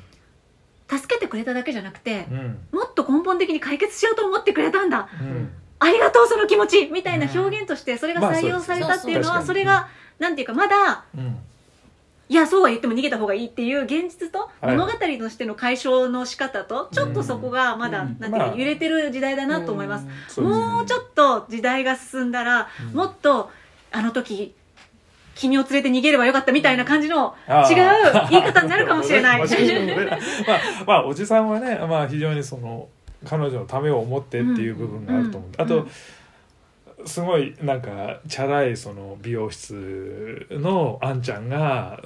助けてくれただけじゃなくて、うん。もっと根本的に解決しようと思ってくれたんだ。うん。ありがとうその気持ちみたいな表現としてそれがまあ採用されたっていうのはそれがなんていうかまだうんいやそうは言っても逃げた方がいいっていう現実とはい。物語としての解消の仕方とちょっとそこがまだうん。なんていうまあ。か揺れてる時代だなと思います、もうちょっと時代が進んだらうん。もっとあの時君を連れて逃げればよかったみたいな感じの違う言い方になるかもしれない。まあまあ、まあ、おじさんはね、まあ、非常にその彼女のためを思ってっていう部分があると思う、うん。あと、すごいなんかチャラいその美容室のあんちゃんが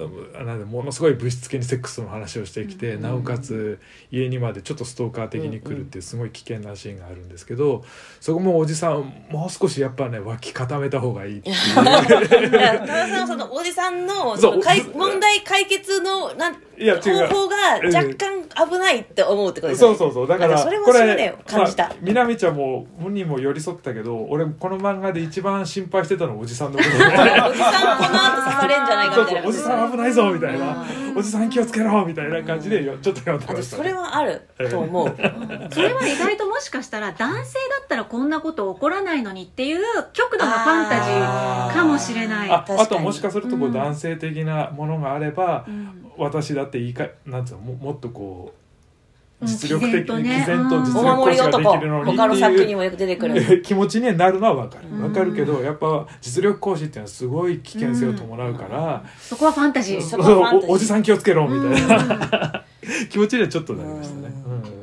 なんでものすごいぶしつけにセックスの話をしてきて、うん。なおかつ家にまでちょっとストーカー的に来るっていうすごい危険なシーンがあるんですけどそこもおじさんもう少しやっぱね脇固めた方がいいっていう。田さんはそのおじさんのその問題解決のなんいや違う。方法が若干危ないって思うってことですよね。そうそうそう。だからあそれもこれそれだよ感じた。まあ、みなみちゃんも本人も寄り添ったけど俺この漫画で一番心配してたのはおじさんのことで おじさんこの後刺されんじゃないか そうみたいなそうおじさん危ないぞみたいな。うん。おじさん気をつけろみたいな感じでよちょっと読んでました、それはあると思う。それは意外ともしかしたら男性だったらこんなこと起こらないのにっていう極度のファンタジーかもしれない。あ確かにあともしかするとこううん。男性的なものがあれば、うん私だっていいかなんつうのももっとこううん実力的に毅然と実お力守り男行使ができるのに他の作にもよく出てくる。気持ちになるのは分かる。うん。分かるけどやっぱ実力行使っていうのはすごい危険性を伴うから、そこはファンタジー。そこはファンタジー。おおじさん気をつけろみたいな、な気持ちにはちょっとなりましたね。うん。うん。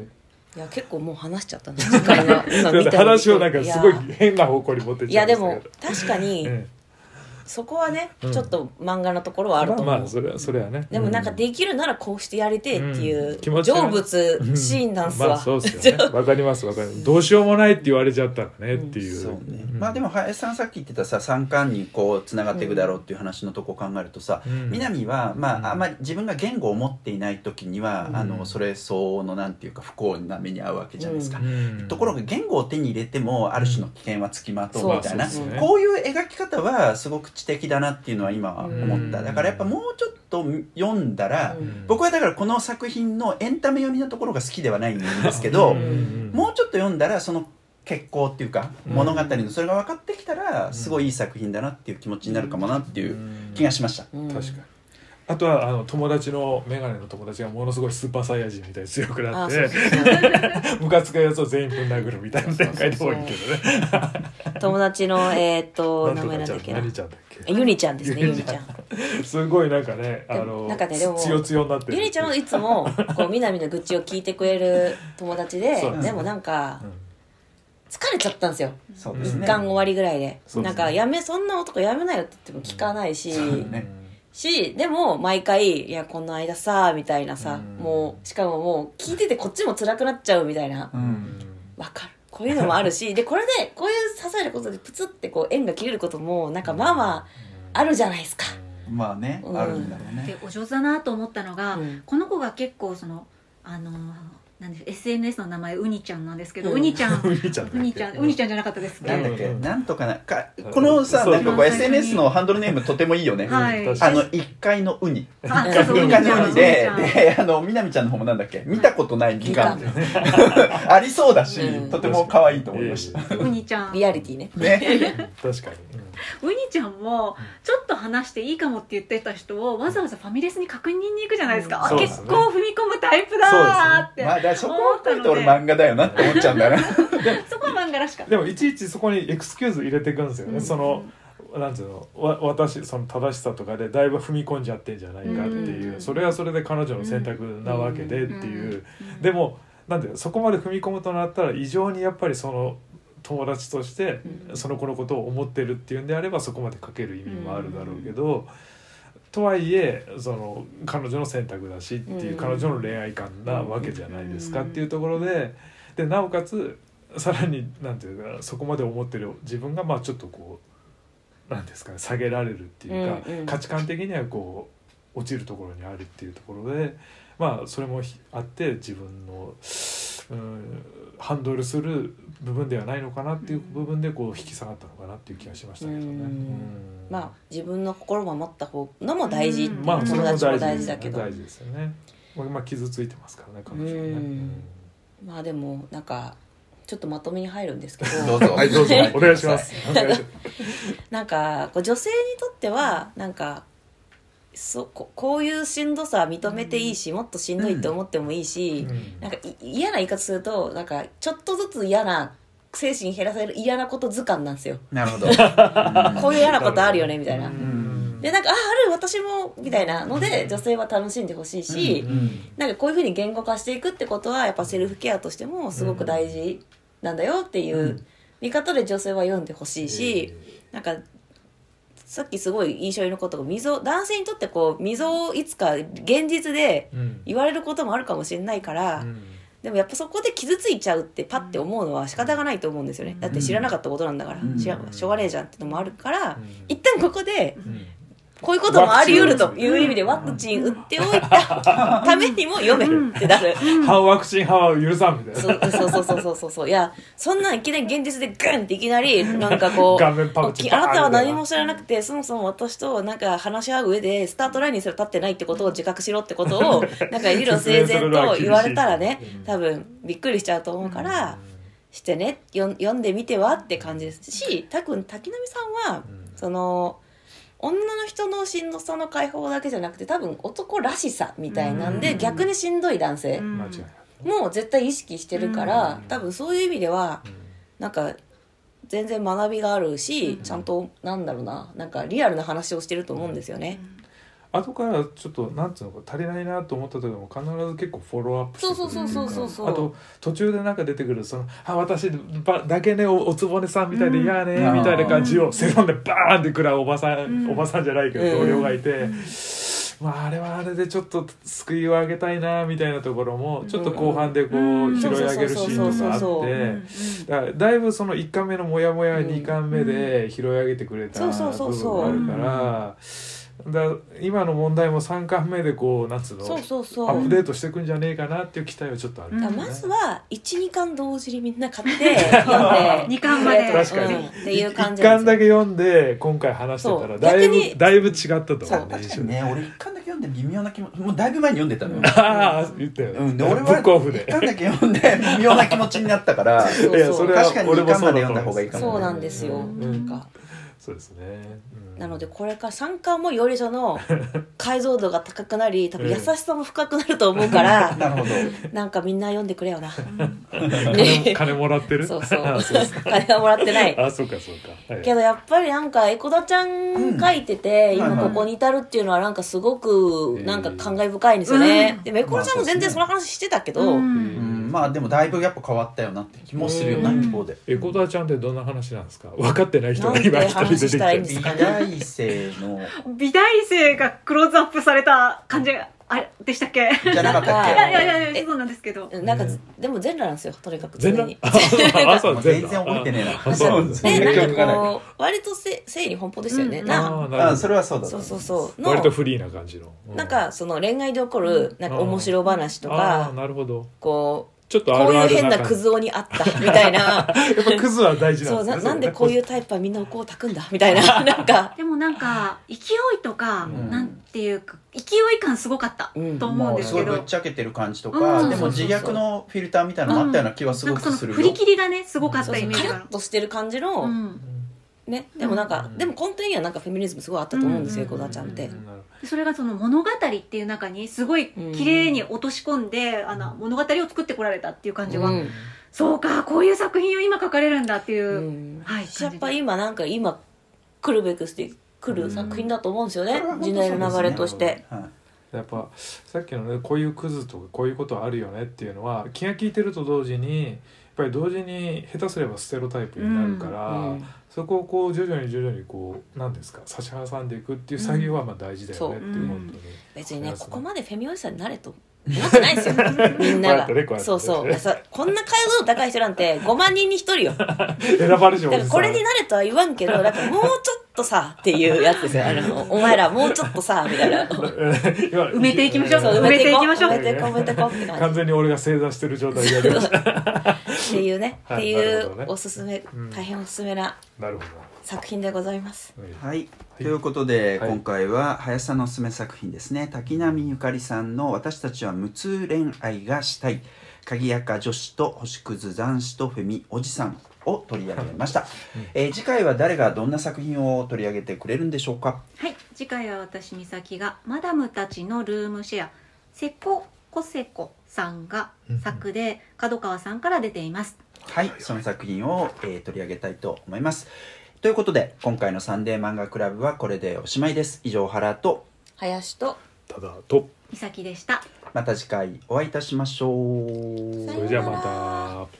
いや結構もう話しちゃったね次回の今見た話をなんかすごいや変な方向に持ってっいやでも確かにえそこはねうん。ちょっと漫画のところはあえると思う。まあまあそれはそれはね。でもなんかうん。できるならこうしてやりてえっていううん。気持ちは。成仏シーンなんすわ。まあそうですよね。わかりますわかります。どうしようもないって言われちゃったらねっていう、そうね、ん。まあでも林さんさっき言ってたさ三冠にこうつながっていくだろうっていう話のとこを考えるとさ、うん。南は、まあうん。あんまり自分が言語を持っていない時には、うん。あのそれ相応のなんていうか不幸な目に遭うわけじゃないですか、うん。ところが言語を手に入れてもある種の危険はつきまとうみたいな、そうですね。こういう描き方はすごく知的だなっていうのは今は思った、うんだからやっぱもうちょっと読んだら、うん。僕はだからこの作品のエンタメ寄りのところが好きではないんですけど、ん。もうちょっと読んだらその結構っていうかうん。物語のそれが分かってきたらすごいいい作品だなっていう気持ちになるかもなっていう気がしました。うん。確かにあとはあの友達の眼鏡の友達がものすごいスーパーサイヤ人みたいに強くなって ムカつくやつを全員ぶん殴るみたいな展開でもいいけどね。友達のえーっと名前なんだっけな？何ちゃんだっけ？ユニちゃんですねユニちゃん。すごいなんかねあのなんかねでもつよつよになってるユニちゃんはいつもこう南の愚痴を聞いてくれる友達でですね。でもなんかうん。疲れちゃったんですよ。一そうですね。巻終わりぐらいで。ね。なんかやめそんな男やめなよって言っても聞かないし。そうねしでも毎回「いやこの間さ」みたいなさうん。もうしかももう聞いててこっちも辛くなっちゃうみたいな。うん。わかる。こういうのもあるし でこれでこういう刺されることでプツってこう縁が切れることもなんかまあまああるじゃないですか。まあね、うん。あるんだろうね。で。お上手だなと思ったのが、うん。この子が結構そのあのなんで SNS の名前ウニちゃんなんですけど、ううんにちゃん ウニちゃんだっけ？ウニちゃんウニちゃんじゃなかったです。なんだっけ、うん。なんとかなかこのさなんかこう SNS のハンドルネームとてもいいよね。はい。あの一階のウニ。あそうそうウ一階のウニでであのみなみちゃんの方もなんだっけ？見たことない技官技ありそうだし、うん。とても可愛いと思いました。ウニちゃん。リアリティね。ね。確かに、ウニちゃんもちょっと話していいかもって言ってた人をわざわざファミレスに確認に行くじゃないですか、うん。結構踏み込むタイプだーって。思った見ると俺ので漫画だよなって思っちゃうんだよな。そこは漫画らしかった。でもいちいちそこにエクスキューズ入れていくんですよね、うん。そのなんていうのわ私その正しさとかでだいぶ踏み込んじゃってんじゃないかっていう、うん。それはそれで彼女の選択なわけでっていう、うん。でもなんていうのそこまで踏み込むとなったら異常にやっぱりその友達としてうん。その子のことを思ってるっていうんであればそこまで書ける意味もあるだろうけど、とはいえその彼女の選択だしっていう、うん。彼女の恋愛観なわけじゃないですかっていうところででなおかつさらになんていうかそこまで思ってる自分がまあちょっとこうなんですかね下げられるっていうか、価値観的にはこう落ちるところにあるっていうところでまあそれもひあって自分の、うん、ハンドルする部分ではないのかなっていう部分でこう引き下がったのかなっていう気がしましたけどね。まあ自分の心を守った方のも大事、うんまあ友達も大大事だけど大事ですよね。まあまあ傷ついてますからね彼女はね。うんまあでもなんかちょっとまとめに入るんですけど どうぞはいどうぞ お願いします。お願いしますなんかこう女性にとってはなんかそここういうしんどさは認めていいし、もっとしんどいって思ってもいいし、うん。なんかい嫌な言い方するとなんかちょっとずつ嫌な精神減らせる嫌なこと図鑑なんですよ。なるほど。こういう嫌なことあるよねみたいな、うん。でなんかあある私もみたいなので女性は楽しんでほしいし、うん。なんかこういうふうに言語化していくってことはやっぱセルフケアとしてもすごく大事なんだよっていううん。見方で女性は読んでほしいし、なんかさっきすごい印象に残った溝男性にとってこう溝をいつか現実でうん。言われることもあるかもしれないから、うん。でもやっぱそこで傷ついちゃうってパッて思うのは仕方がないと思うんですよね。だって知らなかったことなんだから、うん。知らしょうがねえじゃんってのもあるから、うん。一旦ここでうんこういうこともあり得るという意味でワクチン打っておいた ためにも読めるってなる。反ワクチン派は許さんみたいな。そうそうそうそうそうそう。いやそんなんいきなり現実でグンっていきなり なんかこうあなたは何も知らなくてそもそも私となんか話し合う上でスタートラインにすら立ってないってことを自覚しろってことをなんか理路整然と言われたらねうん。多分びっくりしちゃうと思うから、してね読んでみてはって感じですし多分滝波さんは、うん。その女の人のしんどさの解放だけじゃなくて多分男らしさみたいなんで、うん。逆にしんどい男性。も絶対意識してるから、うん。多分そういう意味ではうん。なんか全然学びがあるし、うん。ちゃんとなんだろうななんかリアルな話をしてると思うんですよね。後からちょっとなんつうのか足りないなと思った時も必ず結構フォローアップしてくるっていそうそうそうそうそうあと途中でなんか出てくるその「あ私ばだけねおおつぼねさんみたいでうん嫌ね」うん。みたいな感じをセロンでバーンって食らうおばさん、うん。おばさんじゃないけどうん。同僚がいて。まあ、あれはあれでちょっと救いをあげたいなみたいなところもちょっと後半でこうんう拾い上げるシーンとかあっそうそうそうそうてだからだいぶその1巻目のモヤモヤうん2巻目で拾い上げてくれた部そうそうそうそう分があるからだ今の問題も3巻目でこうなんつうのそうそうそう。アップデートしていくんじゃねえかなっていう期待はちょっとある。うん。だからまずは12巻同時にみんな買って 読んで。二巻まで。確かに。うんっていう感じ1なんですよ。巻だけ読んで今回話してたらだいぶだいぶ違ったと思うそう確かに。ね俺一巻だけ読んで微妙な気持ちもうだいぶ前に読んでたのよ、ああ言ったよ、うん、で俺ブックオフはで。一巻だけ読んで微妙な気持ちになったから。そういやそれは確かに俺も二巻までそうだと思読んだ方がいいかも。そうなんですよ、うんなん。かそうですね、うん。なのでこれから3巻もよりその 解像度が高くなり多分優しさも深くなると思うから、なるほど。なんかみんな読んでくれよな。金金もらってる？そうそう。金はもらってない。あそうかそうか、はい。けどやっぱりなんかエコダちゃん書いてて、今ここに至るっていうのはなんかすごくなんか感慨深いんですよね、うん。でもエコダちゃんも全然その話してたけど、うんうんまあでもだいぶやっぱ変わったよなって気もするよなうん。一方で。エコダちゃんってどんな話なんですか？分かってない人が今一人出てき話したらいいんてですか？美大生の。美大生がクローズアップされた感じがあれでしたっけ？いじゃなかったっけ？やいやいやいえやそうなんですけど。なんか、ねでも全裸なんですよとにかく常全裸？に あそうもう全全然覚えてねえな。あそうなんですで全然記憶がなんかこう割とせ性に奔放ですよね、うん。なあそれはそうだそうそうそう。の割とフリーな感じの、うなんかその恋愛で起こるなんか面白話とあかーなるほど。こちょっうこういうとあるある変なクズ男にあったみたいな。やっぱクズは大事なんそうですね。ななんでこういううタイプはみんなお香を炊くんだみたいな。なんか。でもなんか勢いとか、うん。なんていうか勢い感すごかったうん。と思うんもうすごいですけど、ぶっちゃけてる感じとうん。かでも自虐のフィルターみたいなのもあったような気はすなんかそのごくするよ振り切りがねすごかったそうそうカライメージがある。ッとしてる感じの、うん。ねでもなんか、うん。でも根底にはなんかフェミニズムすごいあったと思うんですよ、うん。エコダちゃんって、なるそれがその物語っていう中にすごい綺麗に落とし込んで、あの物語を作ってこられたっていう感じは、うん。そうかこういう作品を今書かれるんだっていう、うん。はいやっぱ今なんか今来るべくして来る作品だと思うんですよね、時代の流れとして、はい。やっぱさっきのねこういうクズとかこういうことあるよねっていうのは気が利いてると同時にやっぱり同時に下手すればステロタイプになるから、うんそこをこう徐々に徐々にこう何ですか差し挟んでいくっていう作業はまあ大事だよねっていううん。本当に。別にねここまでフェミおじさんになれと思ってないですよ。みんながねそうそうさこんな解像度高い人なんて5万人に1人よ。だ か選ばれしおじさんらこれになれとは言わんけどだからもうちょっとさっていうやつですよ。あの お前らもうちょっとさみたいな。埋 埋めていきましょう埋めていきましょう。埋めていこう埋めていこうって感じ。完全に俺が正座してる状態でやりましたっていうね、はいっていなるほどね。うおすすめ、うん。大変おすすめななるほ作品でございます。ど、はい、ということで、はい。今回は林さんのおすすめ作品ですね。滝波ゆかりさんの「私たちは無痛恋愛がしたい」鍵垢女子と星屑男子とフェミおじさんを取り上げました、えー次回は誰がどんな作品を取り上げてくれるんでしょうか？はい次回は私美咲がマダムたちのルームシェアセココセコさんが作で角川さんから出ています。はい、その作品を、えー取り上げたいと思います。ということで今回のサンデー漫画クラブはこれでおしまいです。以上原と林とただと美咲でした。また次回お会いいたしましょう。それじゃあまた。